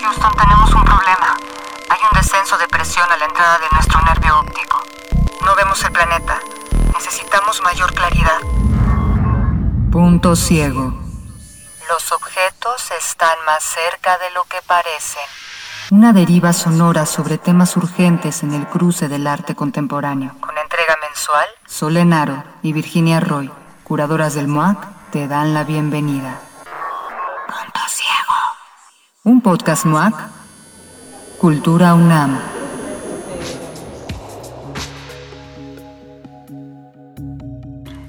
Houston, tenemos un problema. Hay un descenso de presión a la entrada de nuestro nervio óptico. No vemos el planeta. Necesitamos mayor claridad. Punto ciego. Los objetos están más cerca de lo que parecen. Una deriva sonora sobre temas urgentes en el cruce del arte contemporáneo. Con entrega mensual, Solenaro y Virginia Roy, curadoras del MOAC, te dan la bienvenida. Un podcast MOAC. Cultura UNAM.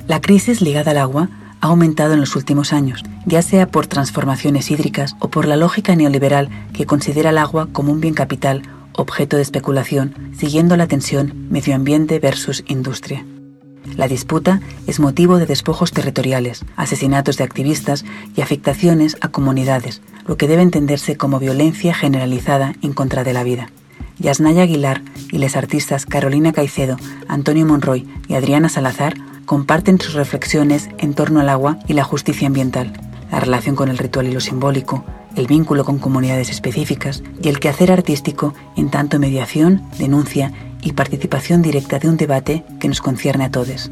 La crisis ligada al agua ha aumentado en los últimos años, ya sea por transformaciones hídricas o por la lógica neoliberal que considera el agua como un bien capital, objeto de especulación, siguiendo la tensión medio ambiente versus industria. La disputa es motivo de despojos territoriales, asesinatos de activistas y afectaciones a comunidades, lo que debe entenderse como violencia generalizada en contra de la vida. Yasnaya Aguilar y les artistas Carolina Caicedo, Antonio Monroy y Adriana Salazar comparten sus reflexiones en torno al agua y la justicia ambiental, la relación con el ritual y lo simbólico, el vínculo con comunidades específicas y el quehacer artístico en tanto mediación, denuncia y participación directa de un debate que nos concierne a todos.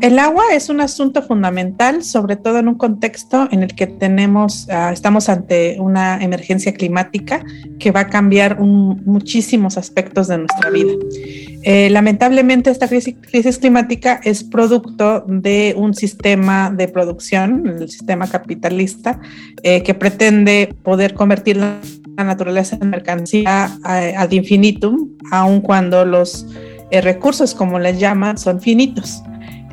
El agua es un asunto fundamental, sobre todo en un contexto en el que tenemos, uh, estamos ante una emergencia climática que va a cambiar muchísimos aspectos de nuestra vida. Eh, lamentablemente, esta crisis, climática es producto de un sistema de producción, el sistema capitalista, eh, que pretende poder convertir la naturaleza en mercancía ad infinitum, aun cuando los eh, recursos, como les llaman, son finitos.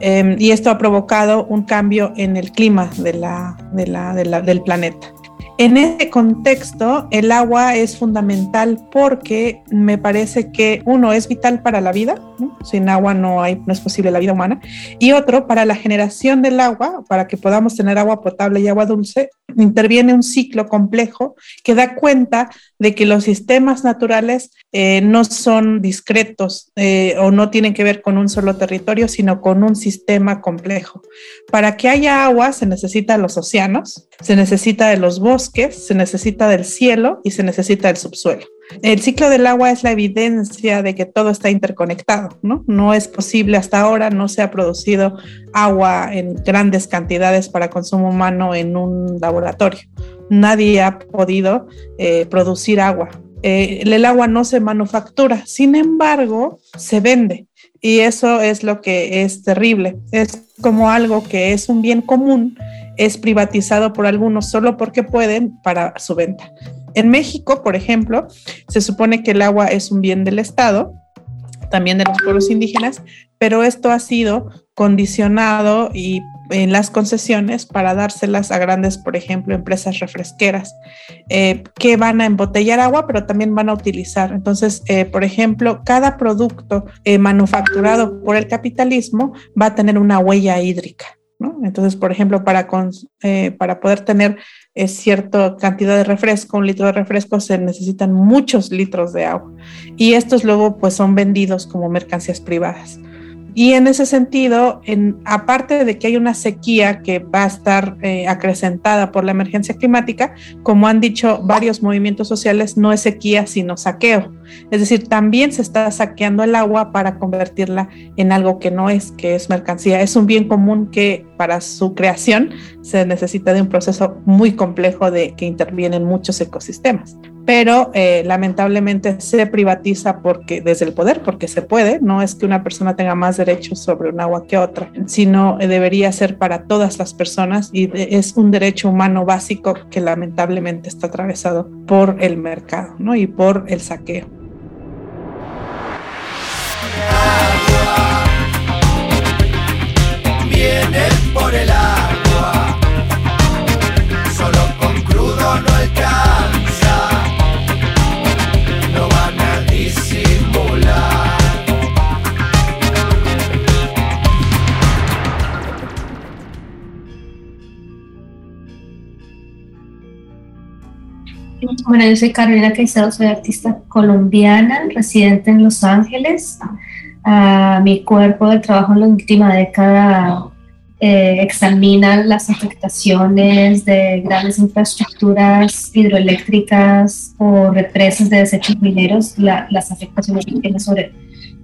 Eh, y esto ha provocado un cambio en el clima del planeta. En ese contexto, el agua es fundamental porque me parece que uno es vital para la vida, sin agua no, hay, no es posible la vida humana, y otro, para la generación del agua, para que podamos tener agua potable y agua dulce, interviene un ciclo complejo que da cuenta de que los sistemas naturales eh, no son discretos eh, o no tienen que ver con un solo territorio, sino con un sistema complejo. Para que haya agua se necesita los océanos, se necesita de los bosques, se necesita del cielo y se necesita del subsuelo. El ciclo del agua es la evidencia de que todo está interconectado, ¿no? No es posible hasta ahora, no se ha producido agua en grandes cantidades para consumo humano en un laboratorio. Nadie ha podido eh, producir agua. Eh, el agua no se manufactura, sin embargo, se vende. Y eso es lo que es terrible. Es como algo que es un bien común, es privatizado por algunos solo porque pueden para su venta. En México, por ejemplo, se supone que el agua es un bien del Estado, también de los pueblos indígenas, pero esto ha sido condicionado y en las concesiones para dárselas a grandes, por ejemplo, empresas refresqueras eh, que van a embotellar agua, pero también van a utilizar. Entonces, eh, por ejemplo, cada producto eh, manufacturado por el capitalismo va a tener una huella hídrica. Entonces, por ejemplo, para, con, para poder tener es cierta cantidad de refresco, un litro de refresco, se necesitan muchos litros de agua. Y estos luego pues son vendidos como mercancías privadas. Y en ese sentido, en, aparte de que hay una sequía que va a estar eh, acrecentada por la emergencia climática, como han dicho varios movimientos sociales, no es sequía sino saqueo. Es decir, también se está saqueando el agua para convertirla en algo que no es, que es mercancía. Es un bien común que para su creación se necesita de un proceso muy complejo de que intervienen muchos ecosistemas pero eh, lamentablemente se privatiza porque desde el poder, porque se puede, no es que una persona tenga más derechos sobre un agua que otra, sino debería ser para todas las personas y es un derecho humano básico que lamentablemente está atravesado por el mercado ¿no? y por el saqueo. Bueno, yo soy Carolina Caicedo, soy artista colombiana, residente en Los Ángeles. Uh, mi cuerpo de trabajo en la última década eh, examinan las afectaciones de grandes infraestructuras hidroeléctricas o represas de desechos mineros, las afectaciones que tienen sobre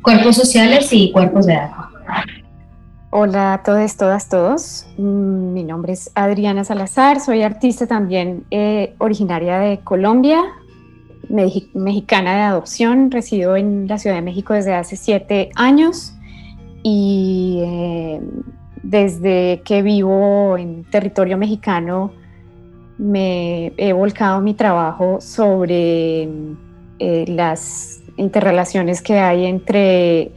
cuerpos sociales y cuerpos de agua. Hola a todos, todas, todos. Mm, mi nombre es Adriana Salazar, soy artista también eh, originaria de Colombia, mexicana de adopción, resido en la Ciudad de México desde hace siete años y eh, desde que vivo en territorio mexicano me he volcado mi trabajo sobre eh, las interrelaciones que hay entre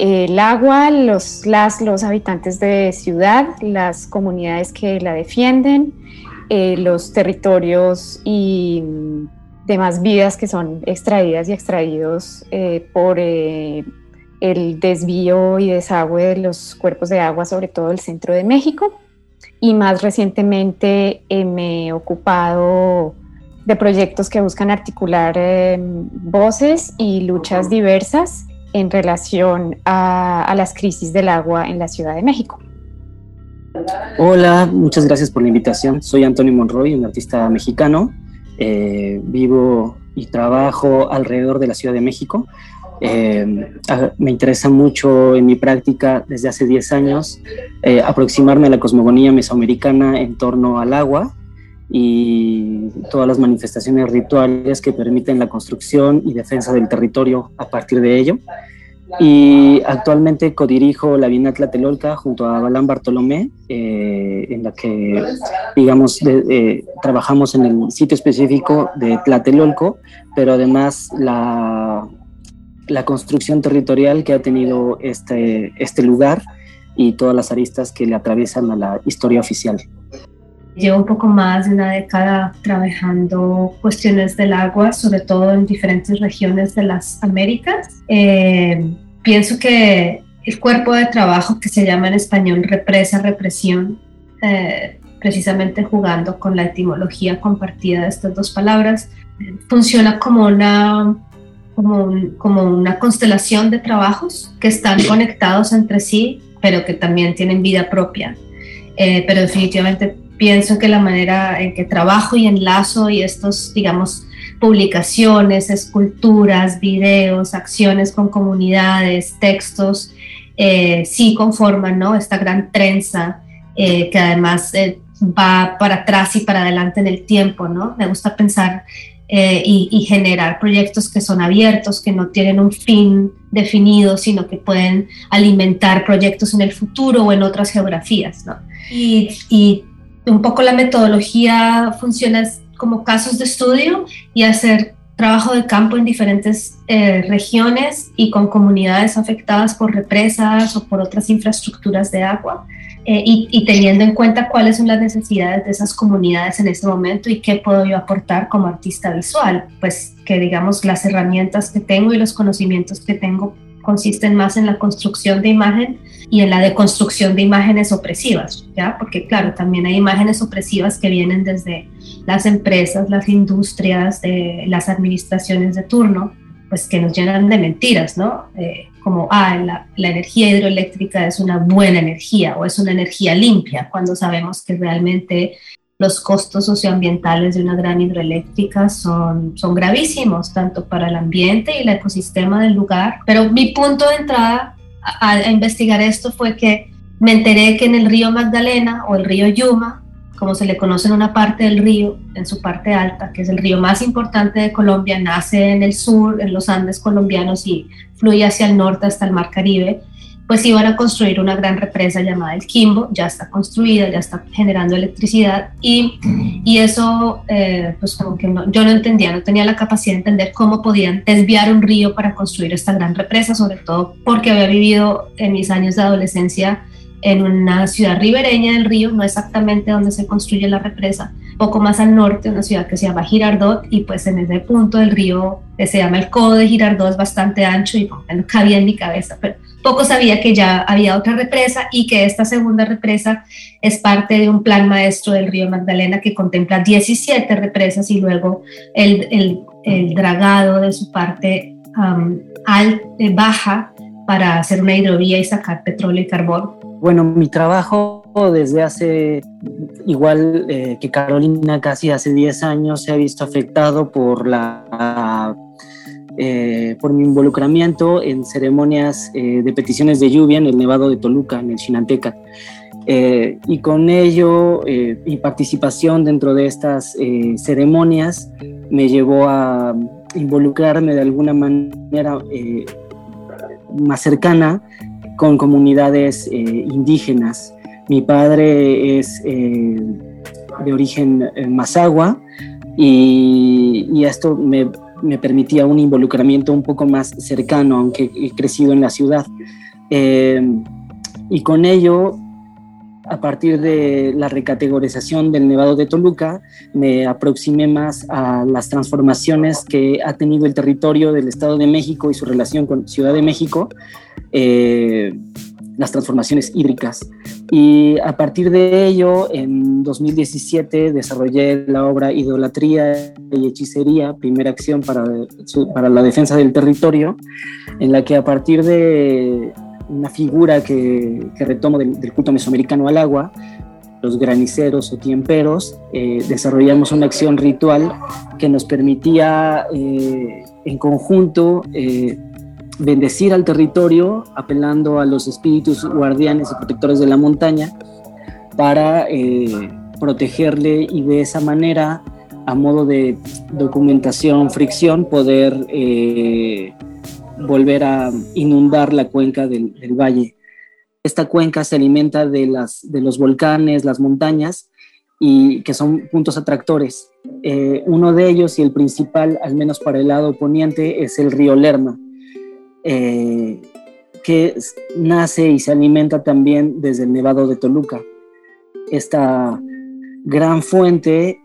el agua, los, las, los habitantes de ciudad, las comunidades que la defienden, los territorios y demás vidas que son extraídas y extraídos por el desvío y desagüe de los cuerpos de agua, sobre todo el centro de México. Y más recientemente eh, me he ocupado de proyectos que buscan articular voces y luchas diversas en relación a, las crisis del agua en la Ciudad de México. Hola, muchas gracias por la invitación. Soy Antonio Monroy, un artista mexicano. Eh, vivo y trabajo alrededor de la Ciudad de México. Eh, me interesa mucho en mi práctica desde hace 10 años eh, aproximarme a la cosmogonía mesoamericana en torno al agua y todas las manifestaciones rituales que permiten la construcción y defensa del territorio a partir de ello. Y actualmente codirijo la Bienal Tlatelolca junto a Balán Bartolomé, eh, en la que, digamos, trabajamos en el sitio específico de Tlatelolco, pero además la la construcción territorial que ha tenido este, este lugar y todas las aristas que le atraviesan a la historia oficial. Llevo un poco más de una década trabajando cuestiones del agua, sobre todo en diferentes regiones de las Américas. Eh, pienso que el cuerpo de trabajo que se llama en español represa, represión, eh, precisamente jugando con la etimología compartida de estas dos palabras, funciona como una como, como una constelación de trabajos que están conectados entre sí, pero que también tienen vida propia. Eh, pero definitivamente pienso que la manera en que trabajo y enlazo y estos, digamos, publicaciones, esculturas, videos, acciones con comunidades, textos, eh, sí conforman ¿no? esta gran trenza eh, que además va para atrás y para adelante en el tiempo. ¿no? Me gusta pensar eh, y, generar proyectos que son abiertos, que no tienen un fin definido, sino que pueden alimentar proyectos en el futuro o en otras geografías. ¿no? Y, y, un poco la metodología funciona como casos de estudio y hacer trabajo de campo en diferentes eh, regiones y con comunidades afectadas por represas o por otras infraestructuras de agua eh, y, teniendo en cuenta cuáles son las necesidades de esas comunidades en este momento y qué puedo yo aportar como artista visual. Pues que digamos las herramientas que tengo y los conocimientos que tengo consisten más en la construcción de imagen y en la deconstrucción de imágenes opresivas, ¿ya? Porque claro, también hay imágenes opresivas que vienen desde las empresas, las industrias, las administraciones de turno, pues que nos llenan de mentiras, ¿no? Eh, como, ah, la, energía hidroeléctrica es una buena energía o es una energía limpia, cuando sabemos que realmente los costos socioambientales de una gran hidroeléctrica son, son gravísimos, tanto para el ambiente y el ecosistema del lugar. Pero mi punto de entrada a, a investigar esto fue que me enteré que en el río Magdalena o el río Yuma, como se le conoce en una parte del río, en su parte alta, que es el río más importante de Colombia, nace en el sur, en los Andes colombianos y fluye hacia el norte hasta el Mar Caribe, pues iban a construir una gran represa llamada el Quimbo, ya está construida, ya está generando electricidad y, y eso, eh, pues como que yo no entendía, no tenía la capacidad de entender cómo podían desviar un río para construir esta gran represa, sobre todo porque había vivido en mis años de adolescencia en una ciudad ribereña del río, no exactamente donde se construye la represa, poco más al norte, una ciudad que se llama Girardot, y pues en ese punto del río que se llama el Codo de Girardot es bastante ancho y no cabía en mi cabeza, pero poco sabía que ya había otra represa y que esta segunda represa es parte de un plan maestro del río Magdalena que contempla 17 represas y luego el, el, el dragado de su parte um, al, baja para hacer una hidrovía y sacar petróleo y carbón? Bueno, mi trabajo desde hace, igual eh, que Carolina, casi hace 10 años, se ha visto afectado por la eh, por mi involucramiento en ceremonias eh, de peticiones de lluvia en el Nevado de Toluca, en el Chinanteca. Eh, y con ello, mi participación dentro de estas ceremonias me llevó a involucrarme de alguna manera más cercana con comunidades indígenas. Mi padre es de origen mazagua y, y esto me me permitía un involucramiento un poco más cercano, aunque he crecido en la ciudad. Eh, y con ello, a partir de la recategorización del Nevado de Toluca, me aproximé más a las transformaciones que ha tenido el territorio del Estado de México y su relación con Ciudad de México. Eh, las transformaciones hídricas. Y a partir de ello, en 2017 desarrollé la obra Idolatría y Hechicería, primera acción para, para la defensa del territorio, en la que a partir de una figura que, retomo del, culto mesoamericano al agua, los graniceros o tiemperos, eh, desarrollamos una acción ritual que nos permitía eh, en conjunto eh, bendecir al territorio apelando a los espíritus guardianes y protectores de la montaña para eh, protegerle y de esa manera, a modo de documentación, fricción, poder eh, volver a inundar la cuenca del, valle. Esta cuenca se alimenta de, las, de los volcanes, las montañas, y que son puntos atractores. Eh, uno de ellos y el principal, al menos para el lado poniente, es el río Lerma eh, que nace y se alimenta también desde el Nevado de Toluca. Esta gran fuente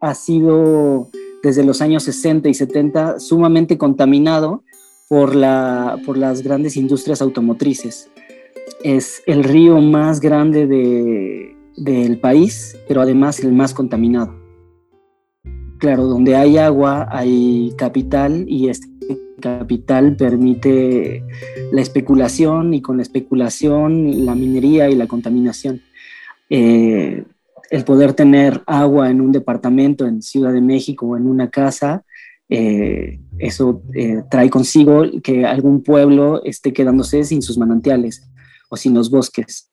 ha sido desde los años 60 y 70 sumamente contaminado por, la, por las grandes industrias automotrices. Es el río más grande de, del país, pero además el más contaminado. Claro, donde hay agua hay capital y este capital permite la especulación y con la especulación la minería y la contaminación. Eh, el poder tener agua en un departamento en Ciudad de México o en una casa, eh, eso eh, trae consigo que algún pueblo esté quedándose sin sus manantiales o sin los bosques.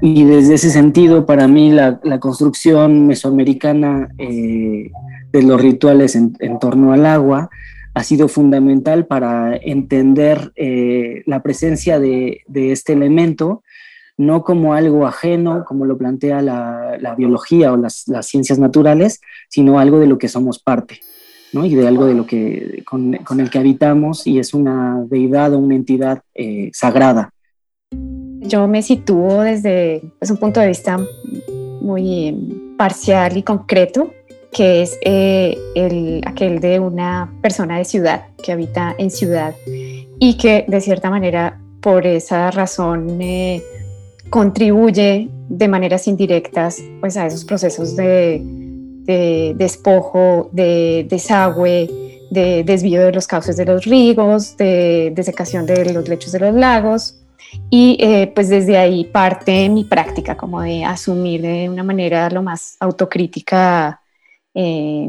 y desde ese sentido, para mí, la, construcción mesoamericana de los rituales en, en torno al agua ha sido fundamental para entender eh, la presencia de, este elemento, no como algo ajeno, como lo plantea la, biología o las, ciencias naturales, sino algo de lo que somos parte, ¿no? y de algo de lo que, con, el que habitamos y es una deidad o una entidad eh, sagrada. Yo me sitúo desde pues, un punto de vista muy parcial y concreto que es eh, el, aquel de una persona de ciudad que habita en ciudad y que de cierta manera por esa razón eh, contribuye de maneras indirectas pues, a esos procesos de, despojo, de desagüe, de desvío de los cauces de los ríos, de desecación de los lechos de los lagos. Y eh, pues desde ahí parte mi práctica, como de asumir de una manera lo más autocrítica eh,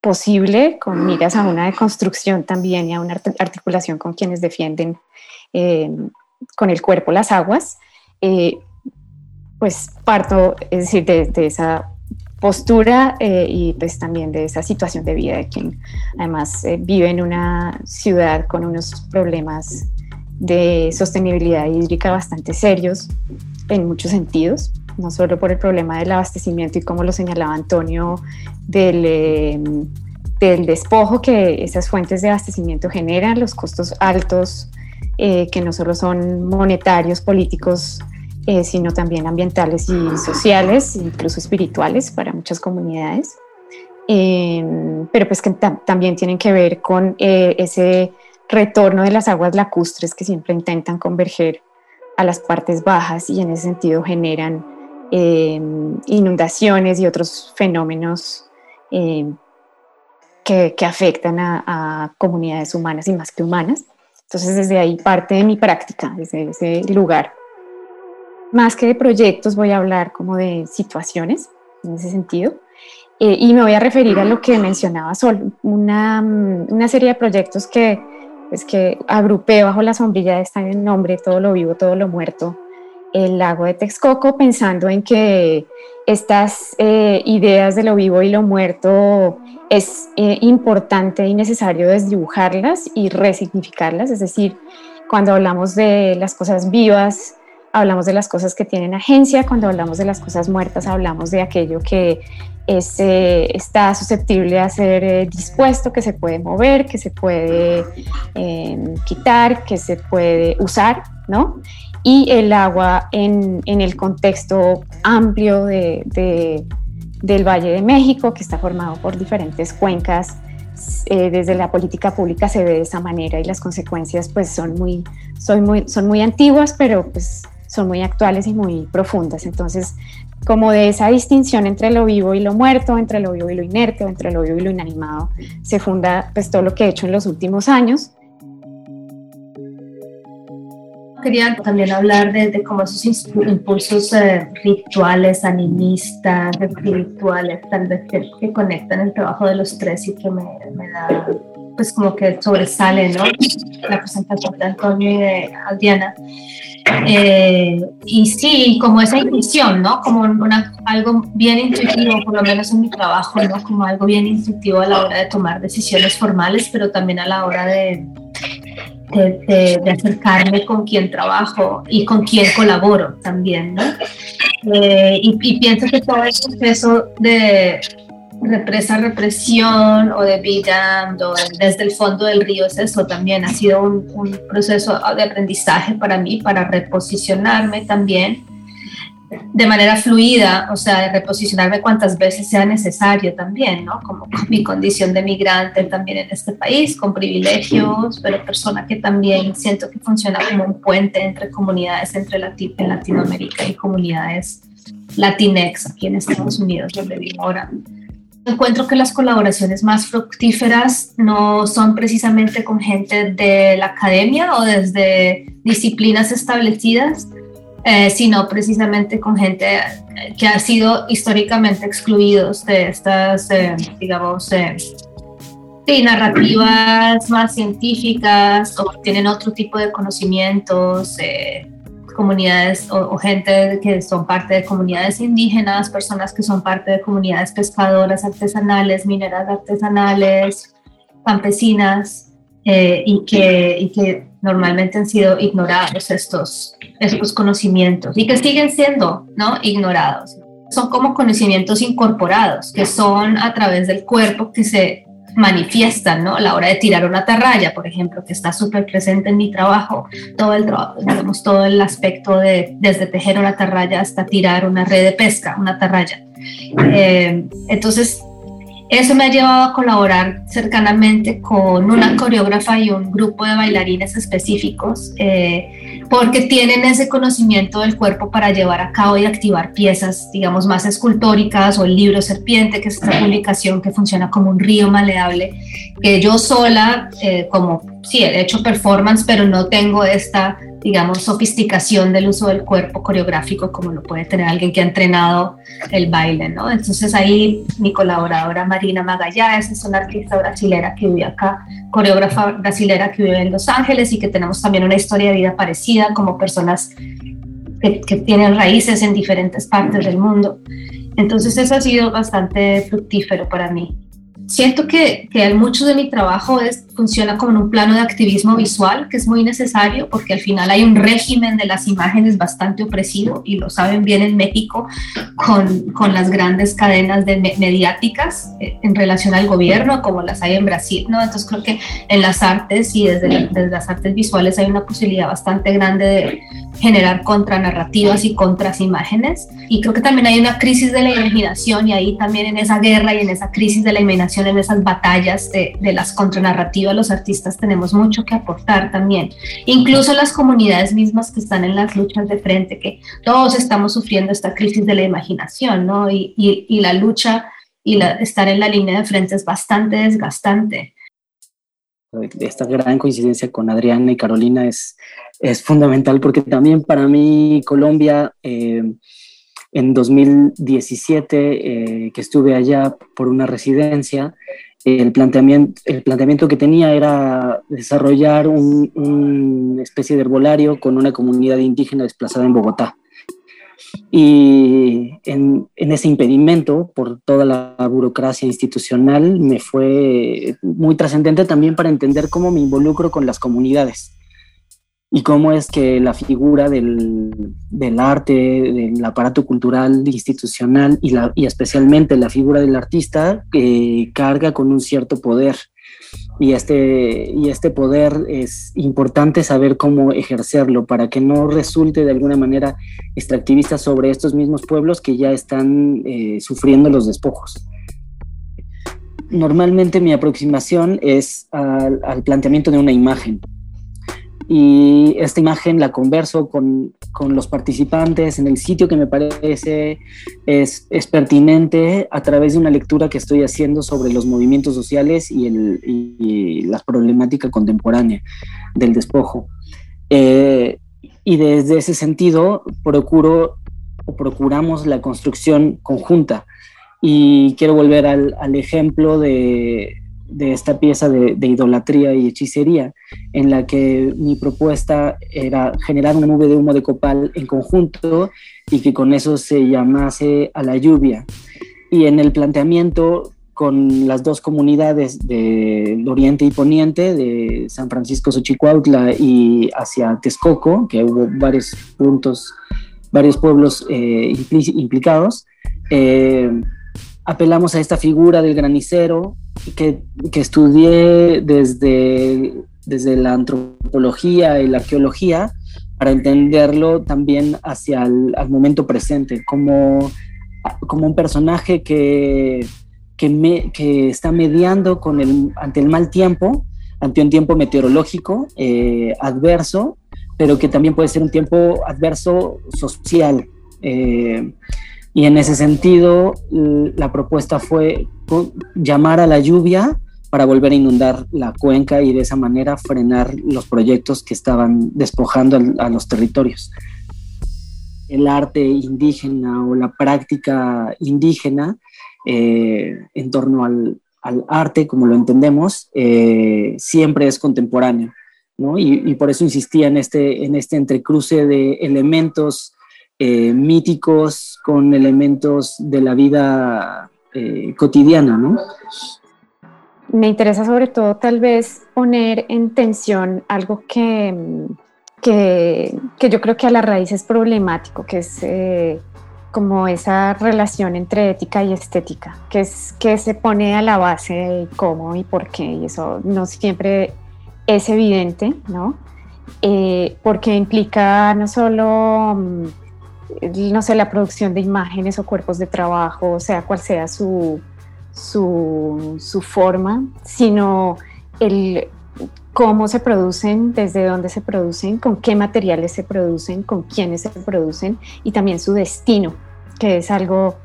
posible, con miras a una deconstrucción también y a una articulación con quienes defienden eh, con el cuerpo las aguas, eh, pues parto, es decir, de, esa postura y pues también de esa situación de vida de quien además vive en una ciudad con unos problemas de sostenibilidad hídrica bastante serios en muchos sentidos no solo por el problema del abastecimiento y como lo señalaba Antonio, del, em, del despojo que esas fuentes de abastecimiento generan, los costos altos eh, que no solo son monetarios, políticos, eh, sino también ambientales y sociales, incluso espirituales para muchas comunidades, em, pero pues que también tienen que ver con eh, ese retorno de las aguas lacustres que siempre intentan converger a las partes bajas y en ese sentido generan Em, inundaciones y otros fenómenos em, que, afectan a, comunidades humanas y más que humanas. Entonces desde ahí parte de mi práctica, desde ese lugar. Más que de proyectos voy a hablar como de situaciones en ese sentido. Eh, y me voy a referir a lo que mencionaba Sol, una, una serie de proyectos que, pues, que agrupé bajo la sombrilla de este nombre, Todo lo vivo, todo lo muerto, el lago de Texcoco, pensando en que estas eh, ideas de lo vivo y lo muerto es eh, importante y necesario desdibujarlas y resignificarlas, es decir, cuando hablamos de las cosas vivas, hablamos de las cosas que tienen agencia, cuando hablamos de las cosas muertas, hablamos de aquello que es, eh, está susceptible a ser dispuesto, que se puede mover, que se puede quitar, que se puede usar, ¿no? Y el agua en, en el contexto amplio de, de, del Valle de México, que está formado por diferentes cuencas. Eh, desde la política pública se ve de esa manera y las consecuencias pues son muy, son muy, son muy antiguas, pero pues son muy actuales y muy profundas. Entonces, como de esa distinción entre lo vivo y lo muerto, entre lo vivo y lo inerte, entre lo vivo y lo inanimado, se funda pues todo lo que he hecho en los últimos años quería también hablar de, cómo esos impulsos eh, rituales, animistas, espirituales, tal vez que, conectan el trabajo de los tres y que me, da, pues como que sobresale, ¿no? La presentación de Antonio y de Adriana. Eh, y sí, como esa intuición, ¿no? Como una, algo bien intuitivo, por lo menos en mi trabajo, ¿no? Como algo bien intuitivo a la hora de tomar decisiones formales, pero también a la hora de, de, acercarme con quien trabajo y con quien colaboro también, ¿no? Eh, y, pienso que todo el proceso de represa, represión o de vida desde el fondo del río es eso también, ha sido un, un proceso de aprendizaje para mí, para reposicionarme también de manera fluida, o sea, de reposicionarme cuantas veces sea necesario también, ¿no? Como mi condición de migrante también en este país, con privilegios, pero persona que también siento que funciona como un puente entre comunidades entre en Latinoamérica y comunidades latinex aquí en Estados Unidos, donde vivo ahora. Encuentro que las colaboraciones más fructíferas no son precisamente con gente de la academia o desde disciplinas establecidas, eh, sino precisamente con gente que ha sido históricamente excluidos de estas, eh, digamos, eh, narrativas más científicas o tienen otro tipo de conocimientos, comunidades o, gente que son parte de comunidades indígenas, personas que son parte de comunidades pescadoras artesanales, mineras artesanales, campesinas. Eh, y, que, y que normalmente han sido ignorados estos, estos conocimientos y que siguen siendo ¿no? ignorados. Son como conocimientos incorporados, que son a través del cuerpo que se manifiestan, ¿no? A la hora de tirar una atarraya, por ejemplo, que está súper presente en mi trabajo, todo el, digamos, todo el aspecto de desde tejer una atarraya hasta tirar una red de pesca, una atarraya. Eh, entonces, eso me ha llevado a colaborar cercanamente con una coreógrafa y un grupo de bailarines específicos, eh, porque tienen ese conocimiento del cuerpo para llevar a cabo y activar piezas, digamos, más escultóricas o el libro Serpiente, que es esta publicación que funciona como un río maleable, que yo sola, eh, como, sí, he hecho performance, pero no tengo esta digamos, sofisticación del uso del cuerpo coreográfico como lo puede tener alguien que ha entrenado el baile, ¿no? Entonces ahí mi colaboradora Marina Magallanes es una artista brasilera que vive acá, coreógrafa brasilera que vive en Los Ángeles y que tenemos también una historia de vida parecida como personas que, que tienen raíces en diferentes partes del mundo. Entonces eso ha sido bastante fructífero para mí siento que, que mucho de mi trabajo es, funciona como en un plano de activismo visual, que es muy necesario porque al final hay un régimen de las imágenes bastante opresivo y lo saben bien en México con, con las grandes cadenas de mediáticas eh, en relación al gobierno, como las hay en Brasil, ¿no? Entonces creo que en las artes y desde, desde las artes visuales hay una posibilidad bastante grande de generar contranarrativas y contras imágenes. Y creo que también hay una crisis de la imaginación y ahí también en esa guerra y en esa crisis de la imaginación, en esas batallas de, de las contranarrativas, los artistas tenemos mucho que aportar también. Incluso las comunidades mismas que están en las luchas de frente, que todos estamos sufriendo esta crisis de la imaginación, ¿no? Y, y, y la lucha y la, estar en la línea de frente es bastante desgastante. esta gran coincidencia con Adriana y Carolina es, es fundamental porque también para mí Colombia, eh, en 2017, eh, que estuve allá por una residencia, el planteamiento, el planteamiento que tenía era desarrollar una especie de herbolario con una comunidad indígena desplazada en Bogotá. Y en, ese impedimento, por toda la burocracia institucional, me fue muy trascendente también para entender cómo me involucro con las comunidades y cómo es que la figura del, arte, del aparato cultural institucional y, especialmente la figura del artista eh, carga con un cierto poder y este, y este poder es importante saber cómo ejercerlo para que no resulte de alguna manera extractivista sobre estos mismos pueblos que ya están eh, sufriendo los despojos. Normalmente mi aproximación es al planteamiento de una imagen y esta imagen la converso con, con, los participantes en el sitio que me parece es, pertinente a través de una lectura que estoy haciendo sobre los movimientos sociales y, el, y la problemática contemporánea del despojo. Eh, y desde ese sentido procuro o procuramos la construcción conjunta. Y quiero volver al ejemplo de, de esta pieza de, idolatría y hechicería, en la que mi propuesta era generar una nube de humo de copal en conjunto y que con eso se llamase a la lluvia. Y en el planteamiento con las dos comunidades del Oriente y Poniente, de San Francisco Xochicuautla y hacia Texcoco, que hubo varios puntos, varios pueblos eh, implicados, eh, apelamos a esta figura del granicero que, que estudié desde, desde la antropología y la arqueología para entenderlo también hacia el momento presente, como, como un personaje que, que, me, que, está mediando con el, ante el mal tiempo, ante un tiempo meteorológico eh, adverso, pero que también puede ser un tiempo adverso social. Eh, y en ese sentido, la propuesta fue llamar a la lluvia para volver a inundar la cuenca y de esa manera frenar los proyectos que estaban despojando a los territorios. El arte indígena o la práctica indígena eh, en torno al, arte, como lo entendemos, eh, siempre es contemporáneo. ¿no? Y, por eso insistía en este, en este entrecruce de elementos eh, míticos con elementos de la vida eh, cotidiana, ¿no? Me interesa sobre todo tal vez poner en tensión algo que, que, yo creo que a la raíz es problemático, que es eh, como esa relación entre ética y estética, que es que se pone a la base de cómo y por qué, y eso no siempre es evidente, ¿no? porque implica no solo mm, no sé, la producción de imágenes o cuerpos de trabajo, sea cual sea su, su, forma, sino el cómo se producen, desde dónde se producen, con qué materiales se producen, con quiénes se producen y también su destino, que es algo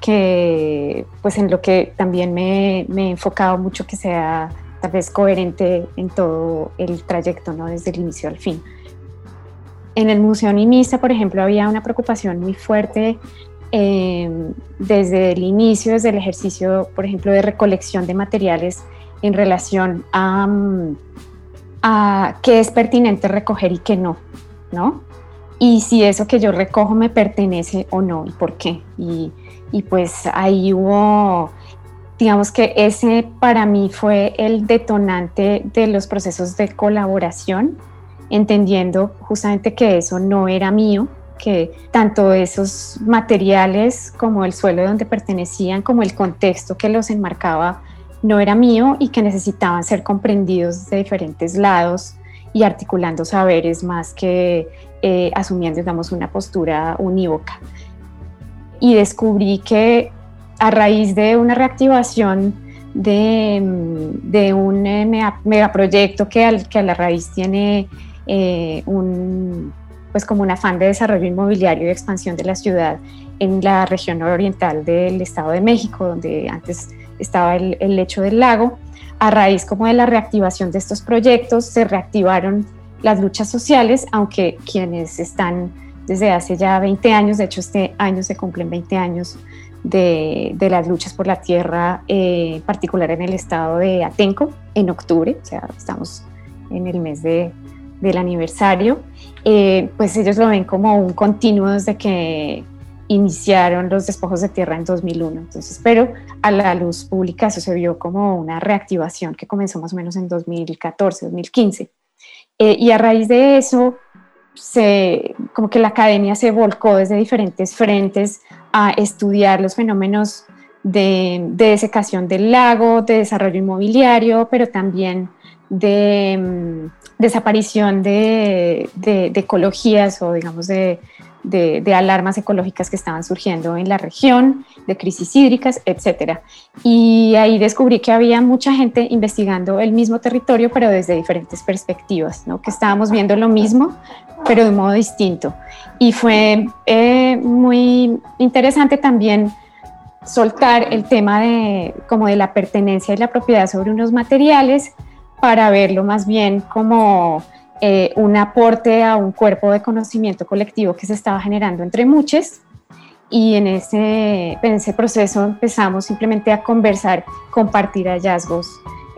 que, pues en lo que también me, me he enfocado mucho que sea tal vez coherente en todo el trayecto, ¿no? Desde el inicio al fin. En el Museo Nimista, por ejemplo, había una preocupación muy fuerte em, desde el inicio, desde el ejercicio, por ejemplo, de recolección de materiales en relación a, mm, a qué es pertinente recoger y qué no, ¿no? Y si eso que yo recojo me pertenece o no y por qué. Y, y pues ahí hubo, digamos que ese para mí fue el detonante de los procesos de colaboración entendiendo justamente que eso no era mío, que tanto esos materiales como el suelo donde pertenecían, como el contexto que los enmarcaba, no era mío y que necesitaban ser comprendidos de diferentes lados y articulando saberes más que eh, asumiendo, digamos, una postura unívoca. Y descubrí que a raíz de una reactivación de, de un megaproyecto que, que a la raíz tiene eh, un, pues como un afán de desarrollo inmobiliario y expansión de la ciudad en la región oriental del Estado de México, donde antes estaba el, lecho del lago. A raíz como de la reactivación de estos proyectos, se reactivaron las luchas sociales, aunque quienes están desde hace ya 20 años, de hecho este año se cumplen 20 años de, de las luchas por la tierra, eh, en particular en el estado de Atenco, en octubre, o sea, estamos en el mes de, del aniversario, eh, pues ellos lo ven como un continuo desde que iniciaron los despojos de tierra en 2001. Entonces, pero a la luz pública eso se vio como una reactivación que comenzó más o menos en 2014, 2015. Eh, y a raíz de eso, como que la academia se volcó desde diferentes frentes a estudiar los fenómenos de, de desecación del lago, de desarrollo inmobiliario, pero también de mm, desaparición de, de, ecologías o digamos de, de, alarmas ecológicas que estaban surgiendo en la región, de crisis hídricas, etc. Y ahí descubrí que había mucha gente investigando el mismo territorio, pero desde diferentes perspectivas, ¿no? que estábamos viendo lo mismo, pero de modo distinto. Y fue eh, muy interesante también soltar el tema de, como de la pertenencia y la propiedad sobre unos materiales para verlo más bien como eh, un aporte a un cuerpo de conocimiento colectivo que se estaba generando entre muchos. Y en ese, en ese proceso empezamos simplemente a conversar, compartir hallazgos,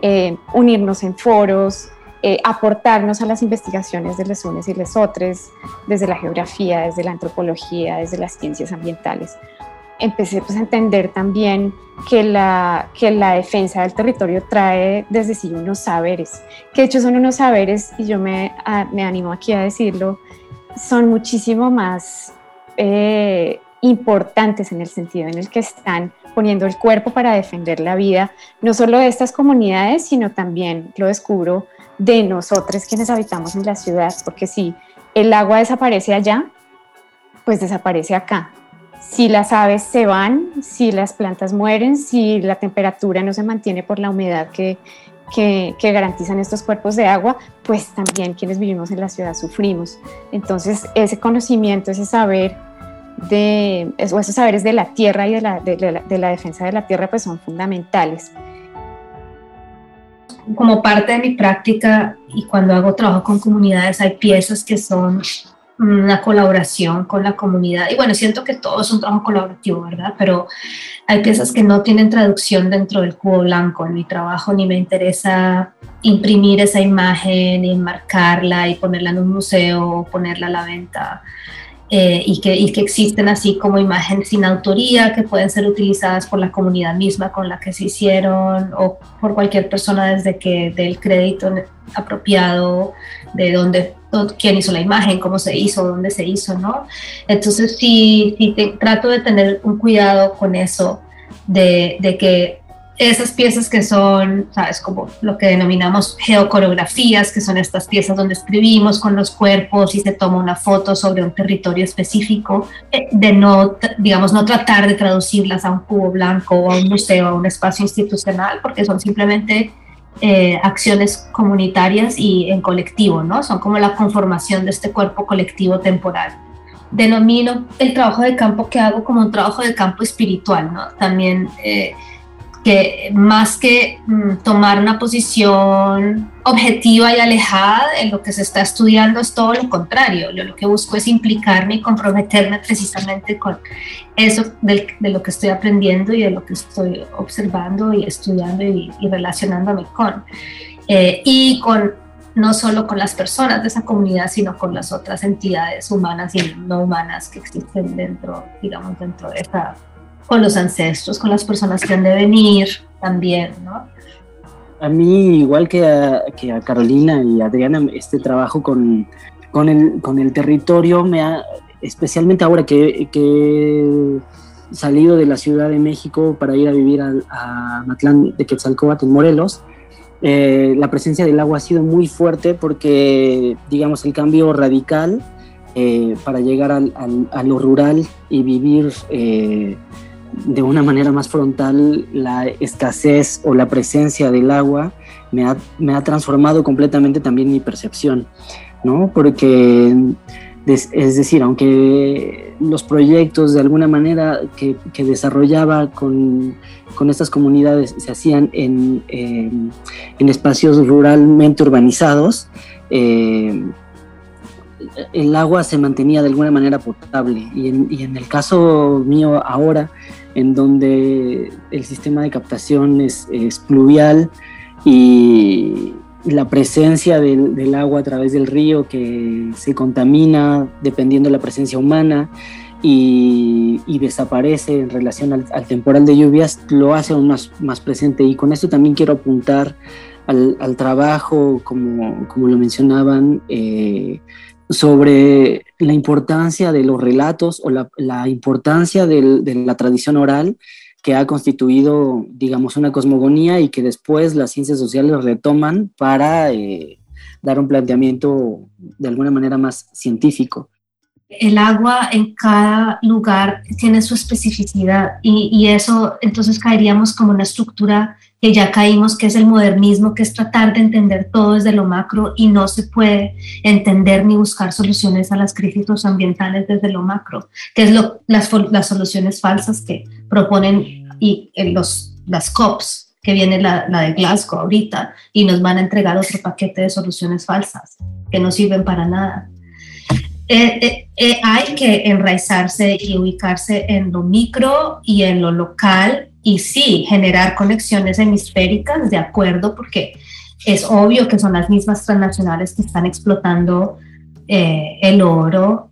eh, unirnos en foros, eh, aportarnos a las investigaciones de los unes y los otros, desde la geografía, desde la antropología, desde las ciencias ambientales, empecé pues, a entender también que la, que la defensa del territorio trae desde sí unos saberes, que de hecho son unos saberes, y yo me, me animo aquí a decirlo, son muchísimo más eh, importantes en el sentido en el que están poniendo el cuerpo para defender la vida, no solo de estas comunidades, sino también, lo descubro, de nosotros quienes habitamos en la ciudad, porque si el agua desaparece allá, pues desaparece acá si las aves se van, si las plantas mueren, si la temperatura no se mantiene por la humedad que, que, garantizan estos cuerpos de agua, pues también quienes vivimos en la ciudad sufrimos. Entonces, ese conocimiento, ese saber de, o esos saberes de la tierra y de la, de, la, de la defensa de la tierra, pues son fundamentales. Como parte de mi práctica y cuando hago trabajo con comunidades, hay piezas que son una colaboración con la comunidad. Y bueno, siento que todo es un trabajo colaborativo, ¿verdad? Pero hay piezas que no tienen traducción dentro del cubo blanco en mi trabajo, ni me interesa imprimir esa imagen enmarcarla y ponerla en un museo o ponerla a la venta. Eh, y, que, y que existen así como imágenes sin autoría que pueden ser utilizadas por la comunidad misma con la que se hicieron o por cualquier persona desde que del crédito apropiado de dónde quién hizo la imagen, cómo se hizo, dónde se hizo, ¿no? Entonces sí, sí trato de tener un cuidado con eso, de, de, que esas piezas que son, sabes, como lo que denominamos geocoreografías, que son estas piezas donde escribimos con los cuerpos y se toma una foto sobre un territorio específico, eh, de no, digamos, no tratar de traducirlas a un cubo blanco o a un museo, a un espacio institucional, porque son simplemente eh, acciones comunitarias y en colectivo, ¿no? Son como la conformación de este cuerpo colectivo temporal. Denomino el trabajo de campo que hago como un trabajo de campo espiritual, ¿no? También eh, que más que mm, tomar una posición objetiva y alejada en lo que se está estudiando es todo lo contrario. Yo lo que busco es implicarme y comprometerme precisamente con eso de, lo que estoy aprendiendo y de lo que estoy observando y estudiando y, relacionándome con. Eh, y con no solo con las personas de esa comunidad, sino con las otras entidades humanas y no humanas que existen dentro, digamos, dentro de esta con los ancestros, con las personas que han de venir también, ¿no? A mí, igual que a, que a Carolina y Adriana, este trabajo con, con, el, con el territorio me ha, especialmente ahora que, que he salido de la Ciudad de México para ir a vivir a, a Matlán de Quetzalcóatl en Morelos, eh, la presencia del agua ha sido muy fuerte porque, digamos, el cambio radical eh, para llegar al, al, a lo rural y vivir eh, de una manera más frontal la escasez o la presencia del agua me ha, me ha transformado completamente también mi percepción, ¿no? Porque es decir, aunque los proyectos de alguna manera que, desarrollaba con, estas comunidades se hacían en, espacios ruralmente urbanizados, eh, el agua se mantenía de alguna manera potable. Y en, el caso mío ahora, en donde el sistema de captación es, es pluvial y, la presencia del, agua a través del río que se contamina dependiendo de la presencia humana y, desaparece en relación al, temporal de lluvias, lo hace aún más, más presente. Y con esto también quiero apuntar al, trabajo, como, como, lo mencionaban, eh, sobre la importancia de los relatos o la, la importancia de la tradición oral que ha constituido, digamos, una cosmogonía y que después las ciencias sociales retoman para eh, dar un planteamiento de alguna manera más científico. El agua en cada lugar tiene su especificidad y, eso entonces caeríamos como una estructura que ya caímos, que es el modernismo, que es tratar de entender todo desde lo macro y no se puede entender ni buscar soluciones a las crisis ambientales desde lo macro, que es las, soluciones falsas que proponen y eh, los, las COPs, que viene la, de Glasgow ahorita, y nos van a entregar otro paquete de soluciones falsas que no sirven para nada. Eh, eh, hay que enraizarse y ubicarse en lo micro y en lo local y sí, generar conexiones hemisféricas, de acuerdo, porque es obvio que son las mismas transnacionales que están explotando el oro,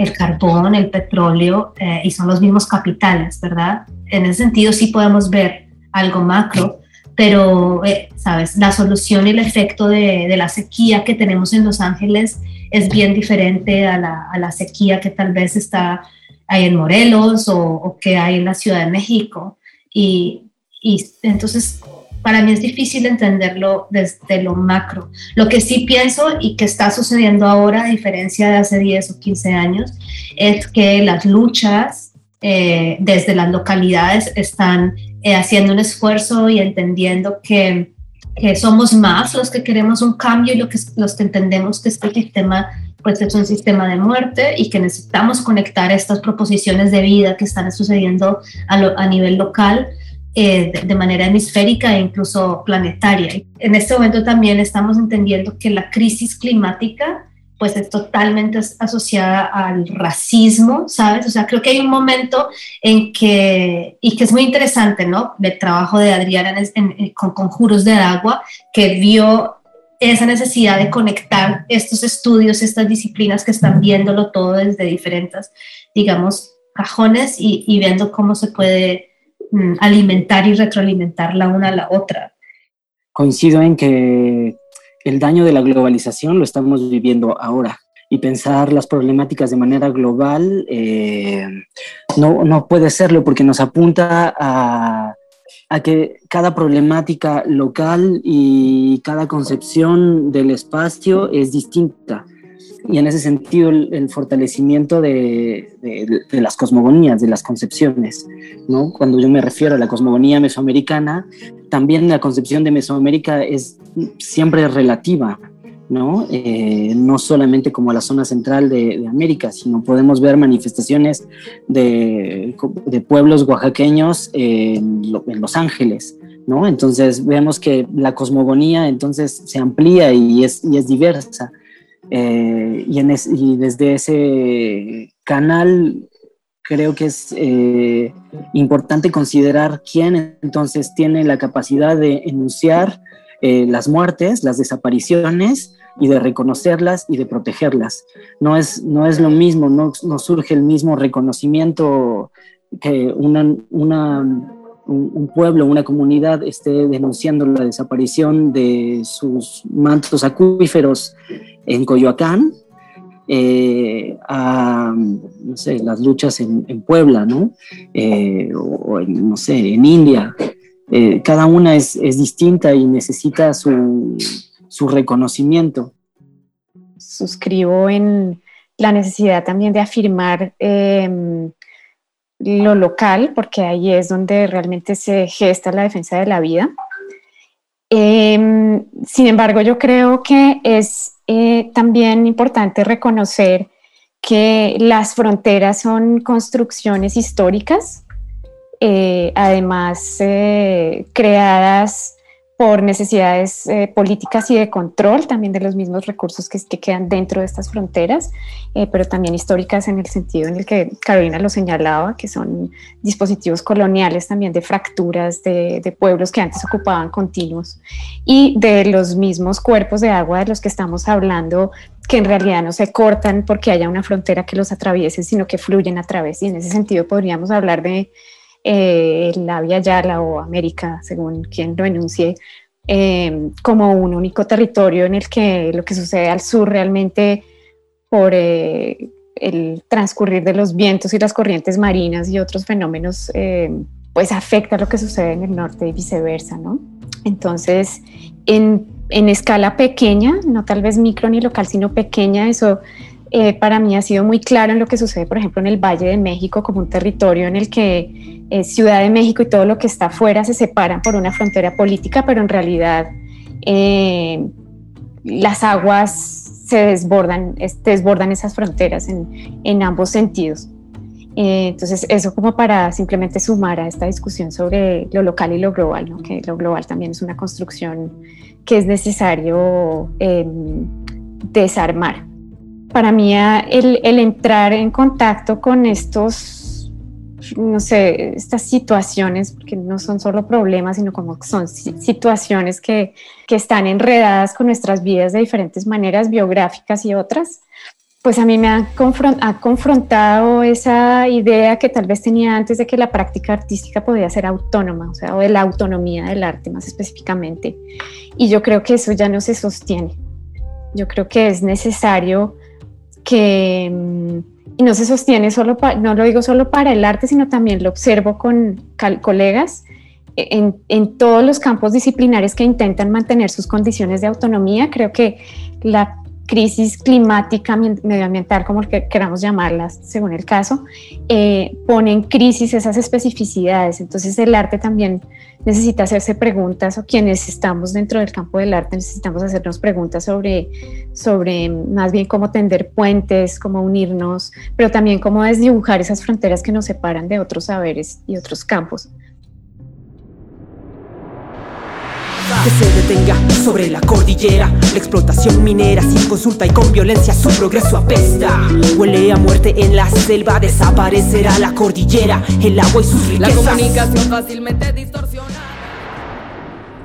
el carbón, el petróleo, eh, y son los mismos capitales, ¿verdad? En ese sentido sí podemos ver algo macro, pero, eh, ¿sabes? La solución y el efecto de, de, la sequía que tenemos en Los Ángeles es bien diferente a la, a la sequía que tal vez está ahí en Morelos o, o, que hay en la Ciudad de México. Y, y entonces para mí es difícil entenderlo desde lo macro. Lo que sí pienso y que está sucediendo ahora, a diferencia de hace 10 o 15 años, es que las luchas eh, desde las localidades están eh, haciendo un esfuerzo y entendiendo que, que, somos más los que queremos un cambio y lo que, los que entendemos que este sistema pues es un sistema de muerte y que necesitamos conectar estas proposiciones de vida que están sucediendo a, a nivel local eh, de, manera hemisférica e incluso planetaria. En este momento también estamos entendiendo que la crisis climática pues es totalmente asociada al racismo, ¿sabes? O sea, creo que hay un momento en que, y que es muy interesante, ¿no? El trabajo de Adriana con Conjuros de Agua, que vio esa necesidad de conectar estos estudios, estas disciplinas que están viéndolo todo desde diferentes, digamos, cajones y, y viendo cómo se puede Mm, alimentar y retroalimentar la una a la otra. Coincido en que el daño de la globalización lo estamos viviendo ahora y pensar las problemáticas de manera global eh, no, no, puede serlo porque nos apunta a, a, que cada problemática local y cada concepción del espacio es distinta y en ese sentido el, fortalecimiento de, de, las cosmogonías, de las concepciones, ¿no? Cuando yo me refiero a la cosmogonía mesoamericana, también la concepción de Mesoamérica es siempre relativa, ¿no? Eh, no solamente como la zona central de, América, sino podemos ver manifestaciones de, de pueblos oaxaqueños en, en Los Ángeles, ¿no? Entonces vemos que la cosmogonía entonces se amplía y es, y es diversa. Eh, y, desde ese canal creo que es eh, importante considerar quién entonces tiene la capacidad de enunciar eh, las muertes, las desapariciones y de reconocerlas y de protegerlas. No es, no es lo mismo, no, surge el mismo reconocimiento que un pueblo, una comunidad esté denunciando la desaparición de sus mantos acuíferos en Coyoacán, eh, a, no sé, las luchas en, Puebla, ¿no? Eh, o, en, no sé, en India. Eh, cada una es, es, distinta y necesita su, su reconocimiento. Suscribo en la necesidad también de afirmar em, lo local, porque ahí es donde realmente se gesta la defensa de la vida Em, sin embargo, yo creo que es eh, también importante reconocer que las fronteras son construcciones históricas, eh, además eh, creadas por necesidades eh, políticas y de control también de los mismos recursos que, quedan dentro de estas fronteras, eh, pero también históricas en el sentido en el que Carolina lo señalaba, que son dispositivos coloniales también de fracturas de, pueblos que antes ocupaban continuos y de los mismos cuerpos de agua de los que estamos hablando que en realidad no se cortan porque haya una frontera que los atraviese, sino que fluyen a través. Y en ese sentido podríamos hablar de eh, la Vía Yala o América, según quien lo enuncie, eh, como un único territorio en el que lo que sucede al sur realmente por eh, el transcurrir de los vientos y las corrientes marinas y otros fenómenos, pues afecta lo que sucede en el norte y viceversa, ¿no? Entonces, en, en escala pequeña, no tal vez micro ni local, sino pequeña, eso eh, para mí ha sido muy claro en lo que sucede, por ejemplo, en el Valle de México como un territorio en el que eh, Ciudad de México y todo lo que está afuera se separan por una frontera política, pero en realidad eh, las aguas se desbordan, desbordan esas fronteras en, en ambos sentidos. entonces, eso como para simplemente sumar a esta discusión sobre lo local y lo global, que lo global también es una construcción que es necesario desarmar para mí el, entrar en contacto con estos, no sé, estas situaciones, porque no son solo problemas, sino como son situaciones que, están enredadas con nuestras vidas de diferentes maneras, biográficas y otras, pues a mí me ha, confrontado esa idea que tal vez tenía antes de que la práctica artística podía ser autónoma, o sea, o de la autonomía del arte más específicamente. Y yo creo que eso ya no se sostiene. Yo creo que es necesario que mm, y no se sostiene solo, no lo digo solo para el arte, sino también lo observo con colegas e, en, en, todos los campos disciplinares que intentan mantener sus condiciones de autonomía. Creo que la crisis climática, medioambiental, como que queramos llamarlas, según el caso, eh, pone en crisis esas especificidades. Entonces el arte también necesita hacerse preguntas, o quienes estamos dentro del campo del arte necesitamos hacernos preguntas sobre, sobre más bien cómo tender puentes, cómo unirnos, pero también cómo desdibujar esas fronteras que nos separan de otros saberes y otros campos. Que se detenga sobre la cordillera. La explotación minera sin consulta y con violencia su progreso apesta. Huele a muerte en la selva, desaparecerá la cordillera, el agua y sus riquezas. La comunicación fácilmente distorsionada.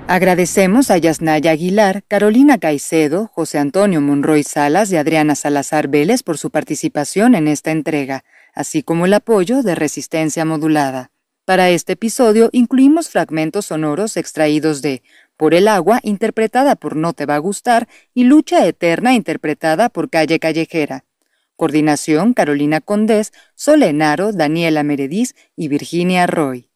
Agradecemos a Yasnaya Aguilar, Carolina Caicedo, José Antonio Monroy Salas y Adriana Salazar Vélez por su participación en esta entrega, así como el apoyo de Resistencia Modulada. Para este episodio incluimos fragmentos sonoros extraídos de por el agua, interpretada por No Te Va a Gustar, y Lucha Eterna, interpretada por Calle Callejera. Coordinación Carolina Condés, Solenaro, Daniela Merediz y Virginia Roy.